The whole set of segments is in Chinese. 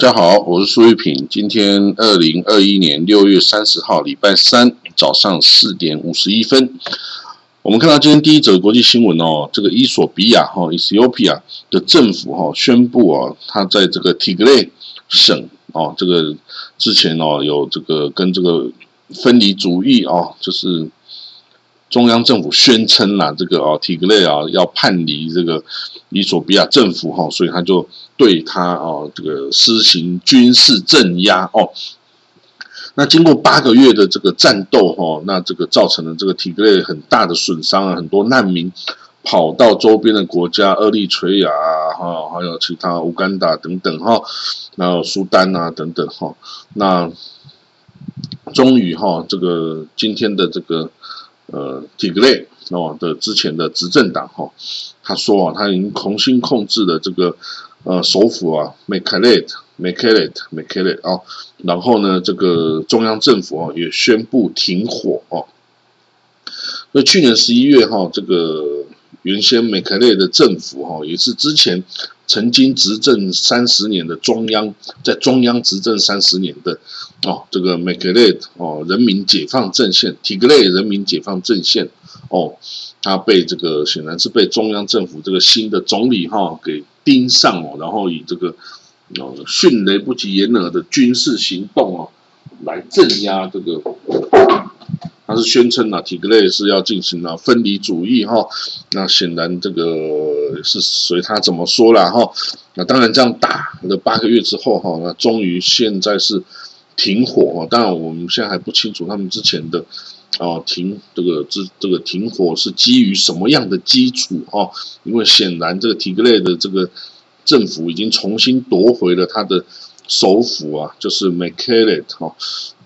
大家好，我是苏玉平。今天二零二一年六月三十号，礼拜三早上四点五十一分，我们看到今天第一则国际新闻哦，这个伊索比亚哈 （Ethiopia） 的政府哈宣布哦，他在这个 Tigray 省哦，这个之前哦有这个跟这个分离主义哦，就是中央政府宣称啦，这个哦 Tigray 啊要叛离这个伊索比亚政府哈，所以他就。对他哦，这个施行军事镇压哦。那经过八个月的这个战斗哈，那这个造成了这个体格雷很大的损伤啊，很多难民跑到周边的国家，厄立垂亚啊，哈，还有其他乌干达等等哈，然后苏丹啊等等哈。那终于哈，这个今天的这个呃体格内哦的之前的执政党哈，他说啊，他已经重新控制了这个。呃，首府啊 m a k a l e t m a k a l e t m a k a l e t 哦，然后呢，这个中央政府啊也宣布停火哦。那去年十一月哈，这个原先 m a k a l e t 的政府哈，也是之前曾经执政三十年的中央，在中央执政三十年的哦，这个 m a k a l e t 哦，人民解放阵线 Tigray 人民解放阵线哦，他被这个显然是被中央政府这个新的总理哈给。盯上哦，然后以这个呃迅雷不及掩耳的军事行动哦，来镇压这个。他是宣称啊，体格内是要进行了分离主义哈。那显然这个是随他怎么说了哈。那当然这样打了八个月之后哈，那终于现在是停火。当然我们现在还不清楚他们之前的哦停这个这这个停火是基于什么样的基础哦。因为显然这个体格内的这个政府已经重新夺回了他的首府啊，就是 m a k a l e t 哈。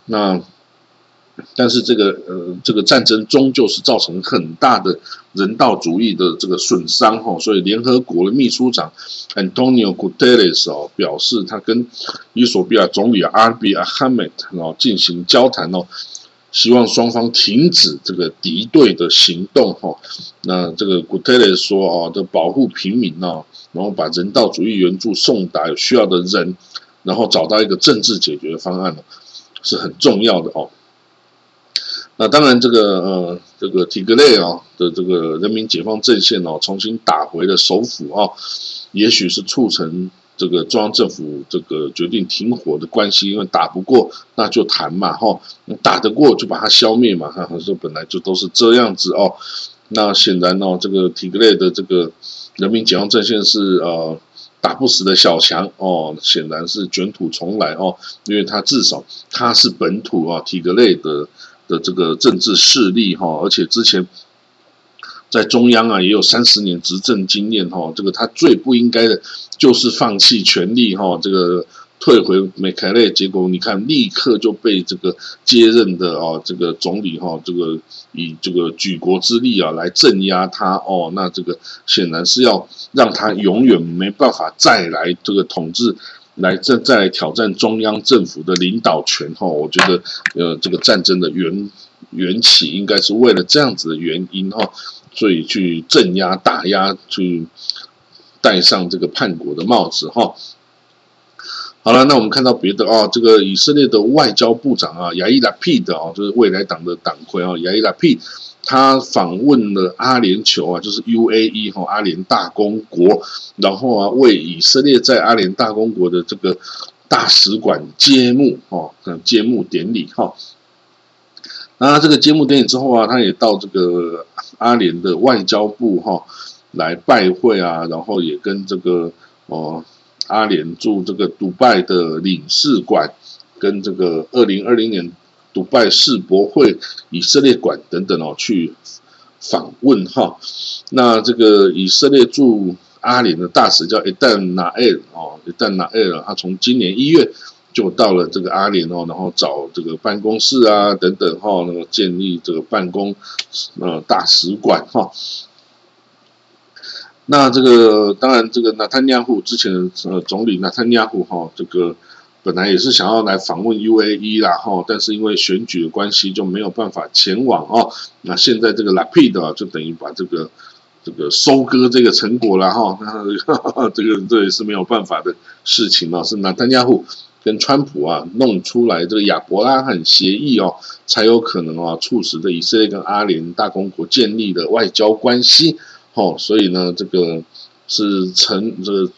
那但是这个呃，这个战争终究是造成很大的人道主义的这个损伤哈，所以联合国的秘书长 Antonio Guterres 哦表示，他跟伊索比亚总理阿比阿哈梅特哦进行交谈哦，希望双方停止这个敌对的行动哈。那这个 Guterres 说哦，的保护平民哦，然后把人道主义援助送达有需要的人，然后找到一个政治解决方案呢，是很重要的哦。那当然，这个呃，这个提格雷啊的这个人民解放阵线哦，重新打回了首府啊，也许是促成这个中央政府这个决定停火的关系，因为打不过那就谈嘛，哈，打得过就把它消灭嘛，哈，说本来就都是这样子哦。那显然哦，这个提格雷的这个人民解放阵线是呃打不死的小强哦，显然是卷土重来哦，因为他至少他是本土啊，提格雷的。的这个政治势力哈，而且之前在中央啊也有三十年执政经验哈，这个他最不应该的就是放弃权力哈，这个退回美凯勒，结果你看立刻就被这个接任的哦这个总理哈，这个以这个举国之力啊来镇压他哦，那这个显然是要让他永远没办法再来这个统治。来再再来挑战中央政府的领导权哈，我觉得呃这个战争的缘缘起应该是为了这样子的原因哈，所以去镇压打压去戴上这个叛国的帽子哈。好了，那我们看到别的啊，这个以色列的外交部长啊，亚伊拉皮的啊，就是未来党的党魁啊，亚伊拉皮。他访问了阿联酋啊，就是 UAE 哈阿联大公国，然后啊为以色列在阿联大公国的这个大使馆揭幕哦，揭幕典礼哈。那这个揭幕典礼之后啊，他也到这个阿联的外交部哈来拜会啊，然后也跟这个哦阿联驻这个迪拜的领事馆跟这个二零二零年。迪拜世博会、以色列馆等等哦，去访问哈。那这个以色列驻阿联的大使叫伊旦纳埃尔哦，伊旦纳埃尔，他从今年一月就到了这个阿联哦，然后找这个办公室啊等等哈，那个建立这个办公呃大使馆哈。那这个当然，这个纳坦尼亚胡之前的呃总理纳坦尼亚胡哈，这个本来也是想要来访问 UAE 啦，哈，但是因为选举的关系就没有办法前往哦。那现在这个 Lapid 就等于把这个这个收割这个成果了哈，那 这个这也是没有办法的事情了，是拿单家户跟川普啊弄出来这个亚伯拉罕协议哦，才有可能啊促使这以色列跟阿联大公国建立的外交关系，哦，所以呢，这个是成这个。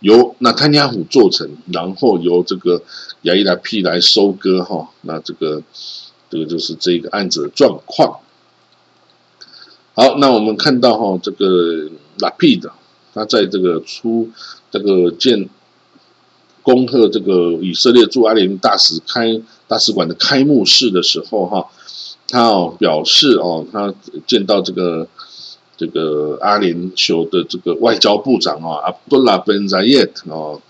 由那坦尼亚虎做成，然后由这个亚伊拉 P 来收割哈，那这个这个就是这个案子的状况。好，那我们看到哈，这个拉 P 的他在这个出这个建恭贺这个以色列驻阿联大使开大使馆的开幕式的时候哈，他哦表示哦，他见到这个。这个阿联酋的这个外交部长啊，阿布杜拉·本扎耶特哦，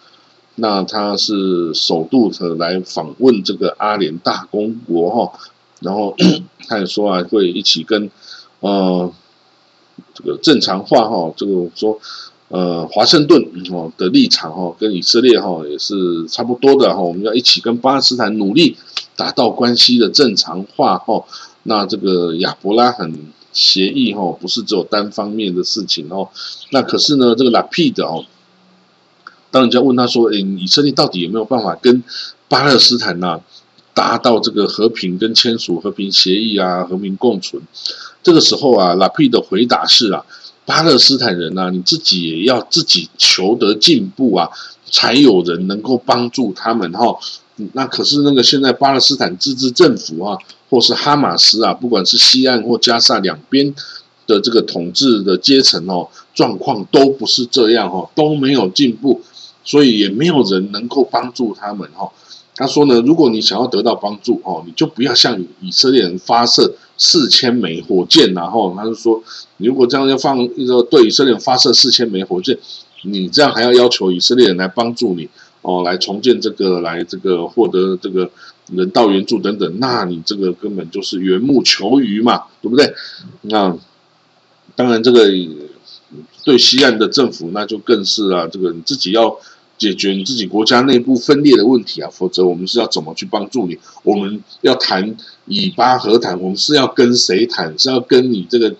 那他是首度的来访问这个阿联大公国哈，然后 他也说啊，会一起跟呃这个正常化哈，这个说呃华盛顿哦的立场哈，跟以色列哈也是差不多的哈，我们要一起跟巴勒斯坦努力达到关系的正常化哈，那这个亚伯拉罕。协议哈不是只有单方面的事情哦，那可是呢，这个拉皮的哦，当人家问他说，哎，以色列到底有没有办法跟巴勒斯坦呐达到这个和平跟签署和平协议啊，和平共存？这个时候啊，拉皮的回答是啊，巴勒斯坦人呐，你自己也要自己求得进步啊，才有人能够帮助他们哈。那可是那个现在巴勒斯坦自治政府啊。或是哈马斯啊，不管是西岸或加沙两边的这个统治的阶层哦，状况都不是这样哦，都没有进步，所以也没有人能够帮助他们哈。他说呢，如果你想要得到帮助哦，你就不要向以色列人发射四千枚火箭然后他就说，如果这样要放一个对以色列发射四千枚火箭，你这样还要要求以色列人来帮助你哦，来重建这个，来这个获得这个。人道援助等等，那你这个根本就是缘木求鱼嘛，对不对？那当然，这个对西岸的政府那就更是啊，这个你自己要解决你自己国家内部分裂的问题啊，否则我们是要怎么去帮助你？我们要谈以巴和谈，我们是要跟谁谈？是要跟你这个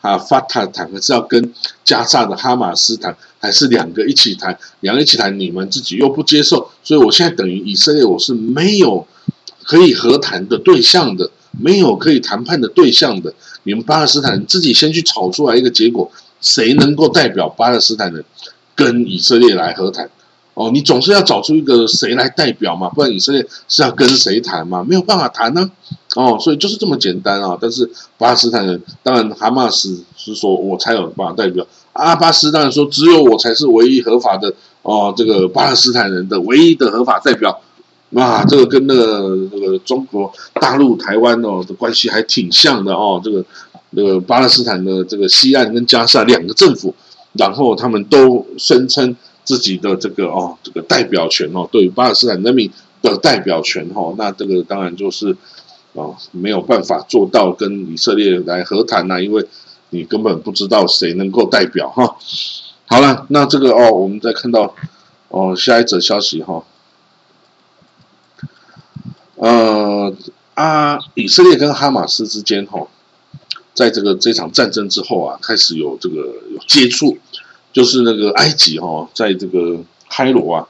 啊法塔谈，还是要跟加沙的哈马斯谈？还是两个一起谈？两个一起谈，你们自己又不接受，所以我现在等于以色列，我是没有。可以和谈的对象的，没有可以谈判的对象的，你们巴勒斯坦人自己先去吵出来一个结果，谁能够代表巴勒斯坦人跟以色列来和谈？哦，你总是要找出一个谁来代表嘛，不然以色列是要跟谁谈嘛？没有办法谈呢。哦，所以就是这么简单啊。但是巴勒斯坦人，当然哈马斯是说我才有办法代表，阿巴斯当然说只有我才是唯一合法的哦，这个巴勒斯坦人的唯一的合法代表。哇，这个跟那个那个中国大陆台湾哦的关系还挺像的哦。这个那个巴勒斯坦的这个西岸跟加沙两个政府，然后他们都声称自己的这个哦这个代表权哦，对巴勒斯坦人民的代表权哦。那这个当然就是哦没有办法做到跟以色列来和谈呐，因为你根本不知道谁能够代表哈。好了，那这个哦，我们再看到哦下一则消息哈。呃，啊，以色列跟哈马斯之间哈，在这个这场战争之后啊，开始有这个有接触，就是那个埃及哈，在这个开罗啊，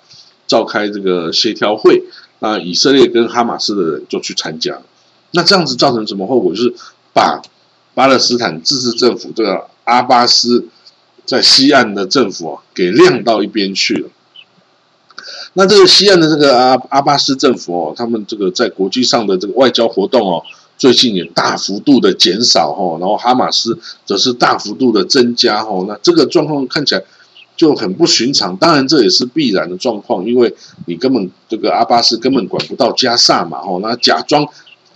召开这个协调会，那以色列跟哈马斯的人就去参加，那这样子造成什么后果？就是把巴勒斯坦自治政府这个阿巴斯在西岸的政府啊，给晾到一边去了。那这个西岸的这个阿阿巴斯政府哦，他们这个在国际上的这个外交活动哦，最近也大幅度的减少哦，然后哈马斯则是大幅度的增加哦，那这个状况看起来就很不寻常。当然这也是必然的状况，因为你根本这个阿巴斯根本管不到加萨嘛哦，那假装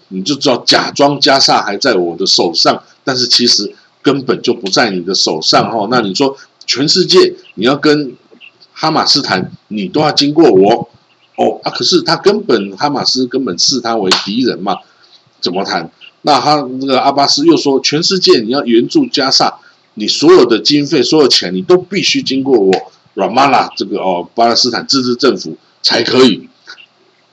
你就知道假装加萨还在我的手上，但是其实根本就不在你的手上哦。那你说全世界你要跟？哈马斯谈，你都要经过我哦啊！可是他根本哈马斯根本视他为敌人嘛，怎么谈？那他那个阿巴斯又说，全世界你要援助加萨，你所有的经费、所有钱，你都必须经过我拉马拉这个哦巴勒斯坦自治政府才可以。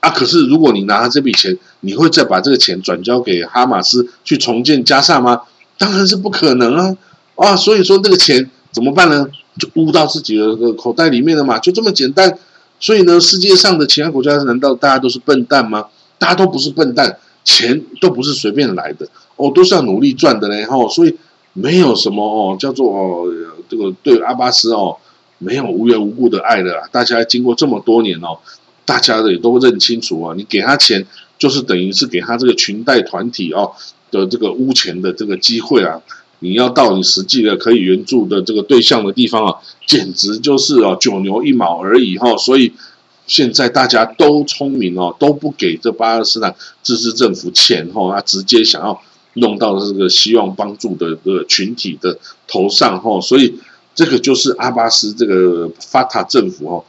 啊，可是如果你拿了这笔钱，你会再把这个钱转交给哈马斯去重建加沙吗？当然是不可能啊！啊，所以说这个钱怎么办呢？就捂到自己的口袋里面了嘛，就这么简单。所以呢，世界上的其他国家难道大家都是笨蛋吗？大家都不是笨蛋，钱都不是随便来的哦，都是要努力赚的嘞。哈，所以没有什么哦，叫做哦，这个对阿巴斯哦，没有无缘无故的爱的。大家经过这么多年哦，大家也都认清楚啊，你给他钱，就是等于是给他这个裙带团体哦的这个污钱的这个机会啊。你要到你实际的可以援助的这个对象的地方啊，简直就是哦九牛一毛而已哈。所以现在大家都聪明哦，都不给这巴勒斯坦自治政府钱哈，他直接想要弄到这个希望帮助的这个群体的头上哈。所以这个就是阿巴斯这个法塔政府哦，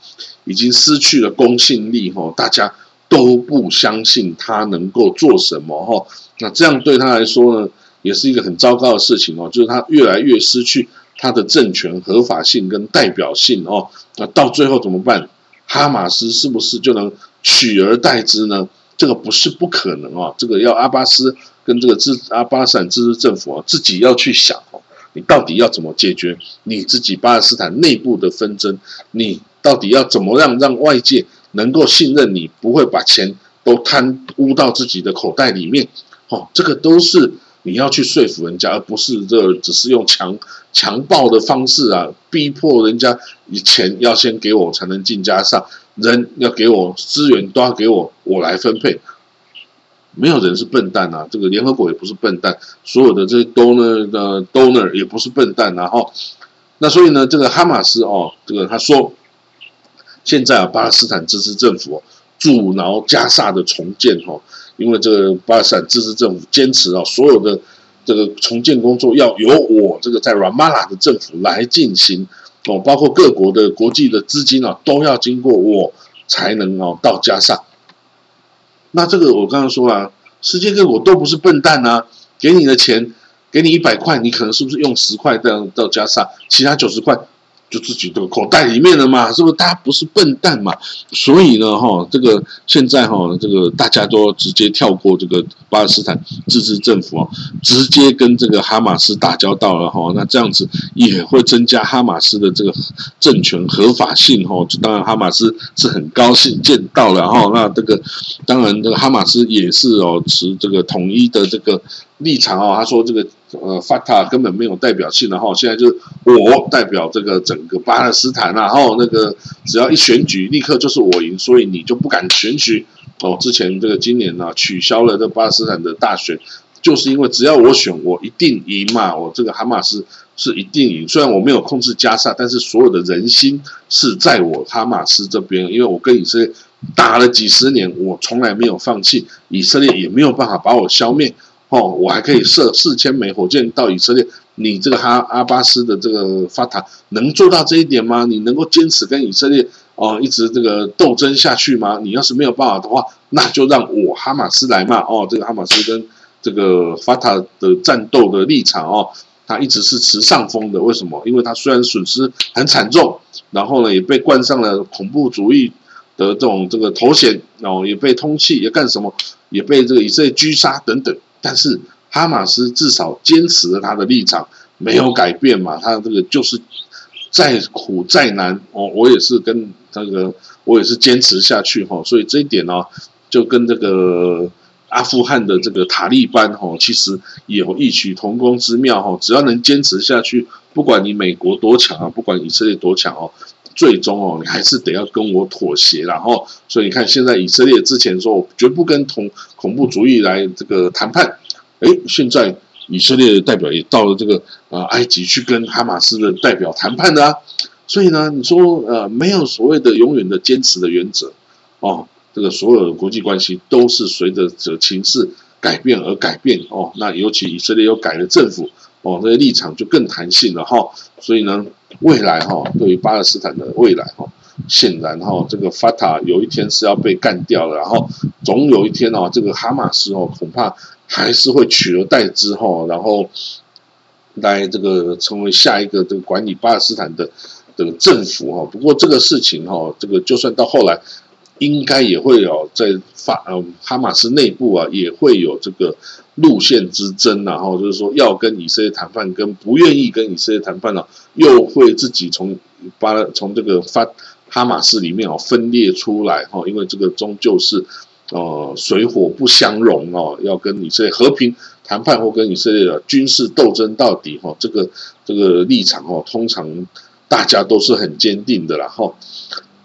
已经失去了公信力哈，大家都不相信他能够做什么哈。那这样对他来说呢？也是一个很糟糕的事情哦，就是他越来越失去他的政权合法性跟代表性哦。那到最后怎么办？哈马斯是不是就能取而代之呢？这个不是不可能哦。这个要阿巴斯跟这个自阿巴斯坦自治政府啊自己要去想哦，你到底要怎么解决你自己巴勒斯坦内部的纷争？你到底要怎么样让外界能够信任你，不会把钱都贪污到自己的口袋里面？哦，这个都是。你要去说服人家，而不是这只是用强强暴的方式啊，逼迫人家，你钱要先给我才能进加上，人要给我资源都要给我，我来分配。没有人是笨蛋啊，这个联合国也不是笨蛋，所有的这些 donor 的 donor 也不是笨蛋，然后那所以呢，这个哈马斯哦，这个他说，现在啊，巴勒斯坦支持政府阻挠加沙的重建哈。因为这个巴勒斯坦自治政府坚持啊，所有的 这个重建工作要由我这个在软马拉的政府来进行哦，包括各国的国际的资金啊，都要经过我才能哦到加沙。那这个我刚刚说了，世界各国都不是笨蛋啊，给你的钱，给你一百块，你可能是不是用十块到到加沙，其他九十块？就自己的口袋里面了嘛，是不是？大家不是笨蛋嘛？所以呢，哈，这个现在哈，这个大家都直接跳过这个巴勒斯坦自治政府啊，直接跟这个哈马斯打交道了哈。那这样子也会增加哈马斯的这个政权合法性哈。当然，哈马斯是很高兴见到了哈。那这个当然，这个哈马斯也是哦，持这个统一的这个立场哦。他说这个。呃，法塔根本没有代表性的哈，现在就是我代表这个整个巴勒斯坦然后那个只要一选举，立刻就是我赢，所以你就不敢选举哦。之前这个今年呢，取消了这巴勒斯坦的大选，就是因为只要我选，我一定赢嘛。我这个哈马斯是一定赢，虽然我没有控制加沙，但是所有的人心是在我哈马斯这边，因为我跟以色列打了几十年，我从来没有放弃，以色列也没有办法把我消灭。哦，我还可以射四千枚火箭到以色列。你这个哈阿巴斯的这个法塔能做到这一点吗？你能够坚持跟以色列哦一直这个斗争下去吗？你要是没有办法的话，那就让我哈马斯来嘛。哦，这个哈马斯跟这个法塔的战斗的立场哦，他一直是持上风的。为什么？因为他虽然损失很惨重，然后呢也被冠上了恐怖主义的这种这个头衔，然后也被通缉，也干什么，也被这个以色列狙杀等等。但是哈马斯至少坚持了他的立场，没有改变嘛？他这个就是再苦再难哦，我也是跟这个我也是坚持下去哈。所以这一点呢，就跟这个阿富汗的这个塔利班哈，其实有异曲同工之妙哈。只要能坚持下去，不管你美国多强啊，不管以色列多强哦，最终哦，你还是得要跟我妥协。然后，所以你看，现在以色列之前说我绝不跟同恐怖主义来这个谈判。哎，现在以色列的代表也到了这个呃埃及去跟哈马斯的代表谈判的啊，所以呢，你说呃没有所谓的永远的坚持的原则哦，这个所有的国际关系都是随着这情势改变而改变哦。那尤其以色列又改了政府哦，那个立场就更弹性了哈。所以呢，未来哈对于巴勒斯坦的未来哈，显然哈这个法塔有一天是要被干掉了，然后总有一天哦，这个哈马斯哦恐怕。还是会取而代之哈，然后来这个成为下一个这个管理巴勒斯坦的这个政府哈。不过这个事情哈，这个就算到后来应该也会有在法呃哈马斯内部啊，也会有这个路线之争，然后就是说要跟以色列谈判，跟不愿意跟以色列谈判呢，又会自己从巴从这个发哈马斯里面哦分裂出来哈，因为这个终究是呃水火不相容哦，要跟以色列和平谈判或跟以色列的军事斗争到底哈，这个这个立场哦，通常大家都是很坚定的啦哈。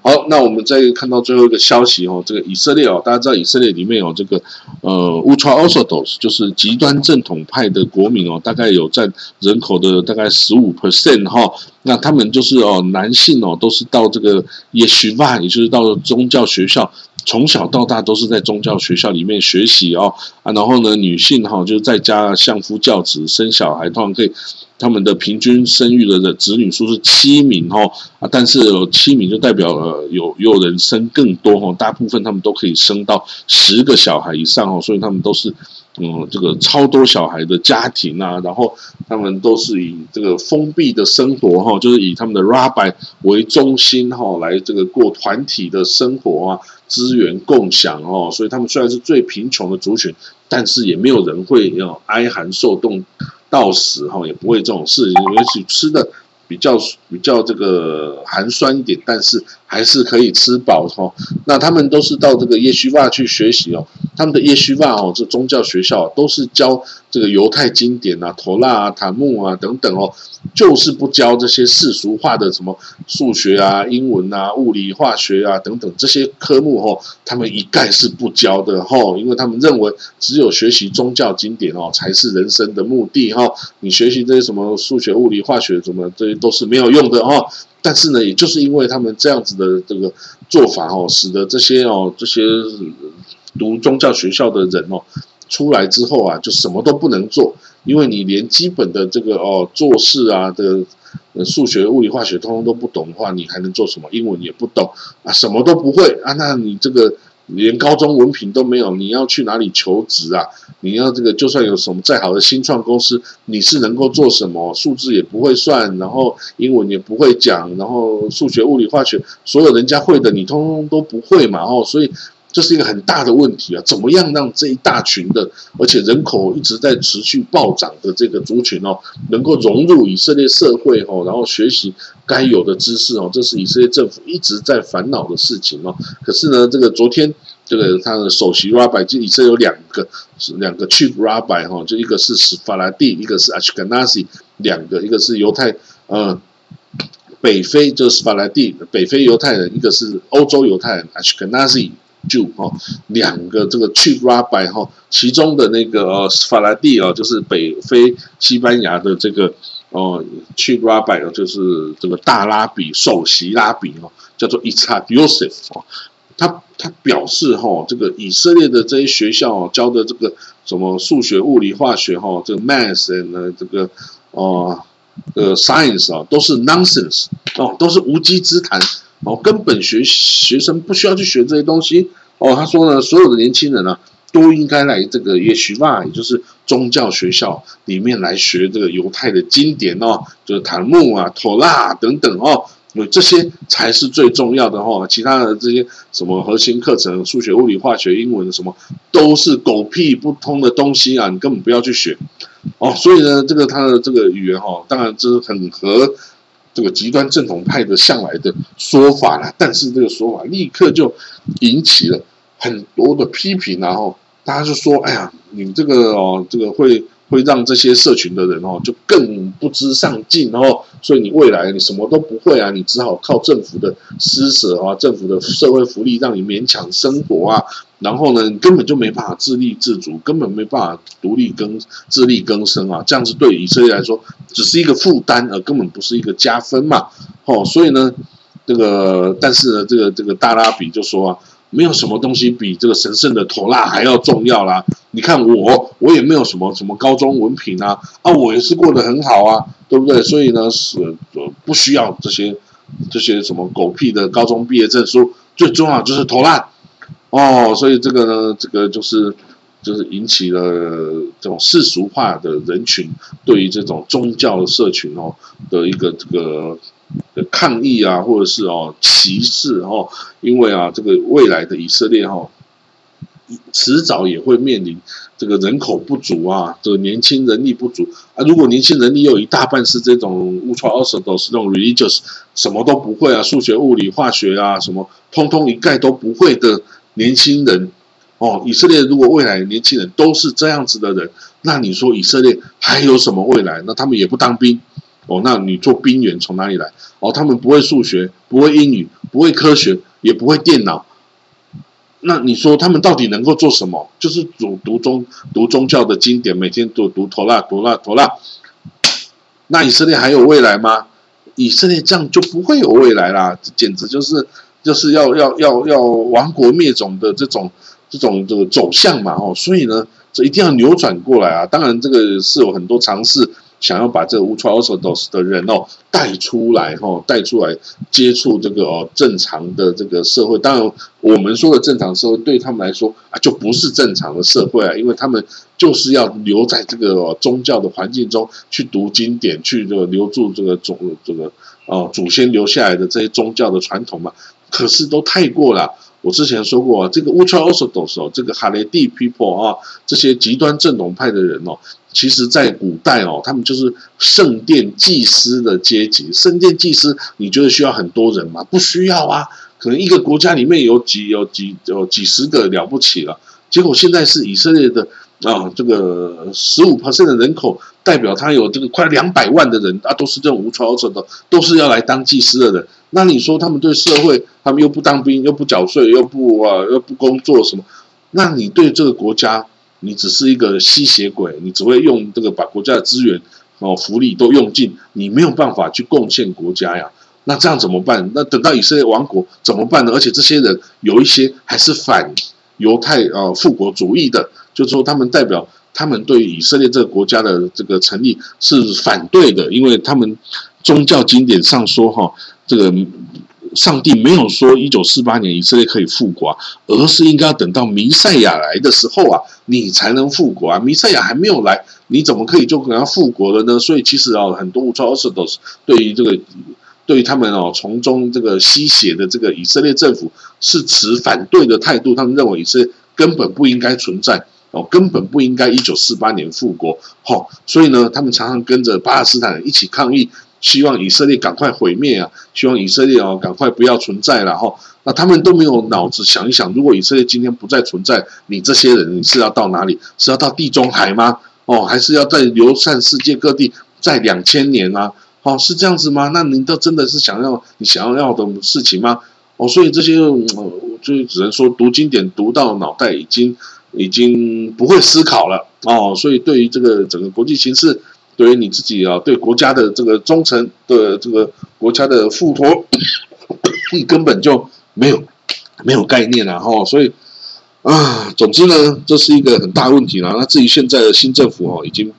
好，那我们再看到最后一个消息哦，这个以色列哦，大家知道以色列里面有这个呃 ultra orthodox，就是极端正统派的国民哦，大概有占人口的大概十五 percent 哈。那他们就是哦，男性哦，都是到这个 yeshiva，，也就是到宗教学校，从小到大都是在宗教学校里面学习哦啊。然后呢，女性哈就是在家相夫教子，生小孩，通常可以。他们的平均生育的的子女数是七名哈啊，但是有七名就代表了有有人生更多哈，大部分他们都可以生到十个小孩以上哦，所以他们都是嗯这个超多小孩的家庭啊，然后他们都是以这个封闭的生活哈，就是以他们的 rabbi 为中心哈，来这个过团体的生活啊，资源共享哦，所以他们虽然是最贫穷的族群，但是也没有人会要哀寒受冻。到死哈也不会这种事情，尤其吃的比较比较这个寒酸一点，但是还是可以吃饱哈。那他们都是到这个耶须瓦去学习哦，他们的耶须瓦哦，这宗教学校都是教这个犹太经典啊、陀拉啊、塔木啊等等哦。就是不教这些世俗化的什么数学啊、英文啊、物理、化学啊等等这些科目哦，他们一概是不教的哦，因为他们认为只有学习宗教经典哦才是人生的目的哈。你学习这些什么数学、物理、化学什么这些都是没有用的哈。但是呢，也就是因为他们这样子的这个做法哦，使得这些哦这些读宗教学校的人哦出来之后啊，就什么都不能做。因为你连基本的这个哦做事啊的数学、物理、化学通通都不懂的话，你还能做什么？英文也不懂啊，什么都不会啊，那你这个连高中文凭都没有，你要去哪里求职啊？你要这个就算有什么再好的新创公司，你是能够做什么？数字也不会算，然后英文也不会讲，然后数学、物理、化学所有人家会的，你通通都不会嘛？哦，所以。这是一个很大的问题啊！怎么样让这一大群的，而且人口一直在持续暴涨的这个族群哦，能够融入以色列社会哦，然后学习该有的知识哦，这是以色列政府一直在烦恼的事情哦。可是呢，这个昨天这个他的首席 rabbi 就以色列有两个是两个 chief rabbi 哈，就一个是史法拉蒂，一个是 Ashkenazi，两个一个是犹太呃北非就是史法拉蒂北非犹太人，一个是欧洲犹太人 Ashkenazi。就哈两个这个 chief rabbi 哈，其中的那个法拉第啊，就是北非西班牙的这个哦 chief rabbi 就是这个大拉比首席拉比哦，叫做 Itzhak Yosef 哦，他他表示哈，这个以色列的这些学校教的这个什么数学、物理、化学哈，这个 math and 这个哦呃 science 啊，都是 nonsense 哦，都是无稽之谈。哦，根本学学生不需要去学这些东西。哦，他说呢，所有的年轻人呢，都应该来这个耶许瓦，也就是宗教学校里面来学这个犹太的经典哦，就是塔木啊、妥拉等等哦，因为这些才是最重要的哦。其他的这些什么核心课程，数学、物理、化学、英文什么，都是狗屁不通的东西啊，你根本不要去学。哦，所以呢，这个他的这个语言哈，当然这是很合。这个极端正统派的向来的说法啦，但是这个说法立刻就引起了很多的批评，然后大家就说：“哎呀，你这个哦，这个会。”会让这些社群的人哦，就更不知上进哦，所以你未来你什么都不会啊，你只好靠政府的施舍啊，政府的社会福利让你勉强生活啊，然后呢，你根本就没办法自立自主，根本没办法独立更自力更生啊，这样子对以色列来说只是一个负担，而根本不是一个加分嘛，哦，所以呢，这个但是呢，这个这个大拉比就说啊。没有什么东西比这个神圣的妥拉还要重要啦！你看我，我也没有什么什么高中文凭啊，啊，我也是过得很好啊，对不对？所以呢，是不需要这些这些什么狗屁的高中毕业证书，最重要就是妥拉哦。所以这个呢，这个就是就是引起了这种世俗化的人群对于这种宗教社群哦的一个这个的抗议啊，或者是哦歧视哦，因为啊，这个未来的以色列哈，迟早也会面临这个人口不足啊，这个年轻人力不足啊。如果年轻人力有一大半是这种 ultra orthodox 这种 religious，什么都不会啊，数学、物理、化学啊，什么通通一概都不会的年轻人哦，以色列如果未来年轻人都是这样子的人，那你说以色列还有什么未来？那他们也不当兵。哦，那你做兵员从哪里来？哦，他们不会数学，不会英语，不会科学，也不会电脑。那你说他们到底能够做什么？就是读读宗读宗教的经典，每天都读陀拉陀拉陀拉。那以色列还有未来吗？以色列这样就不会有未来啦！简直就是就是要要要要亡国灭种的这种这种这个走向嘛！哦，所以呢，这一定要扭转过来啊！当然，这个是有很多尝试。想要把这个 ultra orthodox 的人哦带出来哈，带出来接触这个哦正常的这个社会。当然，我们说的正常社会对他们来说啊，就不是正常的社会啊，因为他们就是要留在这个宗教的环境中去读经典，去这个留住这个祖这个哦祖先留下来的这些宗教的传统嘛。可是都太过了。我之前说过，这个 ultra orthodox 哦，这个哈雷蒂 people 啊，这些极端正统派的人哦。其实，在古代哦，他们就是圣殿祭司的阶级。圣殿祭司，你觉得需要很多人吗？不需要啊，可能一个国家里面有几有几有几十个了不起了。结果现在是以色列的啊，这个十五%的人口，代表他有这个快两百万的人啊，都是这种无操守的，都是要来当祭司的人。那你说他们对社会，他们又不当兵，又不缴税，又不啊，又不工作什么？那你对这个国家？你只是一个吸血鬼，你只会用这个把国家的资源哦福利都用尽，你没有办法去贡献国家呀。那这样怎么办？那等到以色列亡国怎么办呢？而且这些人有一些还是反犹太呃复国主义的，就是说他们代表他们对以色列这个国家的这个成立是反对的，因为他们宗教经典上说哈这个。上帝没有说一九四八年以色列可以复国，而是应该要等到弥赛亚来的时候啊，你才能复国啊。弥赛亚还没有来，你怎么可以就跟他复国了呢？所以其实啊，很多乌超斯都是对于这个，对于他们哦从中这个吸血的这个以色列政府是持反对的态度。他们认为以色列根本不应该存在哦，根本不应该一九四八年复国。好，所以呢，他们常常跟着巴勒斯坦人一起抗议。希望以色列赶快毁灭啊！希望以色列哦赶快不要存在了哈。那他们都没有脑子想一想，如果以色列今天不再存在，你这些人你是要到哪里？是要到地中海吗？哦，还是要在流散世界各地，在两千年啊？哦，是这样子吗？那您都真的是想要你想要要的事情吗？哦，所以这些就只能说读经典读到脑袋已经已经不会思考了哦。所以对于这个整个国际形势。对于你自己啊，对国家的这个忠诚的这个国家的付托，你 根本就没有没有概念啊！哈，所以啊，总之呢，这是一个很大问题了。那至于现在的新政府哦，已经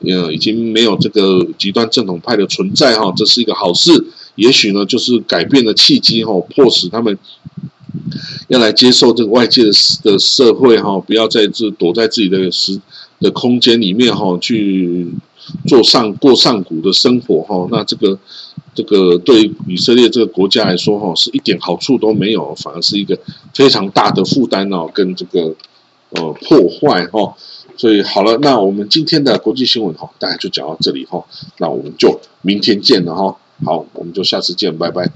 呃已经没有这个极端正统派的存在哈，这是一个好事。也许呢，就是改变的契机哈，迫使他们要来接受这个外界的的社会哈，不要在这躲在自己的时的空间里面哈去。做上过上古的生活哈，那这个这个对以色列这个国家来说哈，是一点好处都没有，反而是一个非常大的负担哦，跟这个呃破坏哈。所以好了，那我们今天的国际新闻哈，大概就讲到这里哈，那我们就明天见了哈。好，我们就下次见，拜拜。